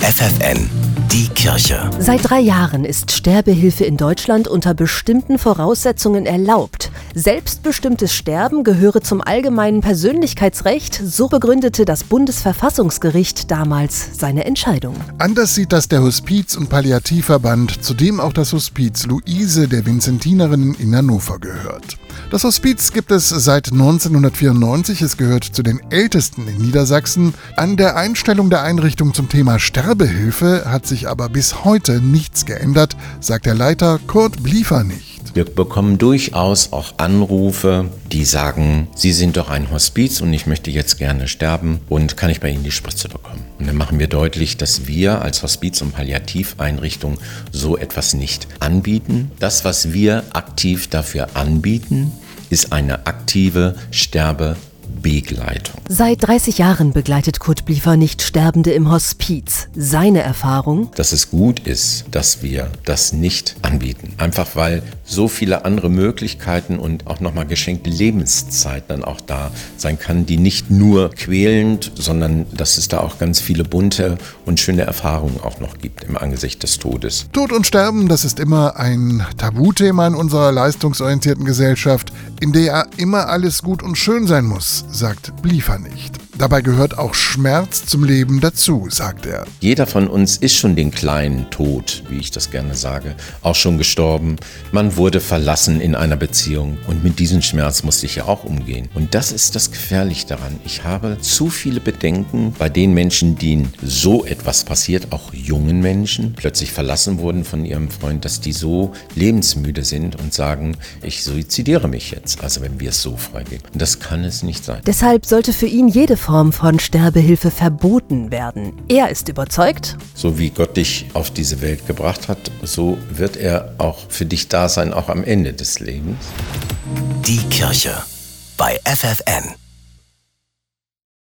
FFN, die Kirche. Seit drei Jahren ist Sterbehilfe in Deutschland unter bestimmten Voraussetzungen erlaubt. Selbstbestimmtes Sterben gehöre zum allgemeinen Persönlichkeitsrecht, so begründete das Bundesverfassungsgericht damals seine Entscheidung. Anders sieht das der Hospiz- und Palliativverband, zu dem auch das Hospiz Luise der Vinzentinerinnen in Hannover gehört. Das Hospiz gibt es seit 1994. Es gehört zu den ältesten in Niedersachsen. An der Einstellung der Einrichtung zum Thema Sterbehilfe hat sich aber bis heute nichts geändert, sagt der Leiter Kurt Bliefer nicht. Wir bekommen durchaus auch Anrufe, die sagen, Sie sind doch ein Hospiz und ich möchte jetzt gerne sterben und kann ich bei Ihnen die Spritze bekommen? Und dann machen wir deutlich, dass wir als Hospiz- und Palliativeinrichtung so etwas nicht anbieten. Das, was wir aktiv dafür anbieten, ist eine aktive Sterbe Begleitung. Seit 30 Jahren begleitet Kurt Bliefer nicht Sterbende im Hospiz. Seine Erfahrung? Dass es gut ist, dass wir das nicht anbieten. Einfach weil so viele andere Möglichkeiten und auch nochmal geschenkte Lebenszeit dann auch da sein kann, die nicht nur quälend, sondern dass es da auch ganz viele bunte und schöne Erfahrungen auch noch gibt im Angesicht des Todes. Tod und Sterben, das ist immer ein Tabuthema in unserer leistungsorientierten Gesellschaft, in der immer alles gut und schön sein muss sagt Bliefer nicht. Dabei gehört auch Schmerz zum Leben dazu, sagt er. Jeder von uns ist schon den kleinen Tod, wie ich das gerne sage, auch schon gestorben. Man wurde verlassen in einer Beziehung und mit diesem Schmerz musste ich ja auch umgehen. Und das ist das Gefährliche daran. Ich habe zu viele Bedenken bei den Menschen, denen so etwas passiert, auch jungen Menschen, plötzlich verlassen wurden von ihrem Freund, dass die so lebensmüde sind und sagen, ich suizidiere mich jetzt. Also wenn wir es so freigeben. Das kann es nicht sein. Deshalb sollte für ihn jede Form von Sterbehilfe verboten werden. Er ist überzeugt, so wie Gott dich auf diese Welt gebracht hat, so wird er auch für dich da sein, auch am Ende des Lebens. Die Kirche bei FFN.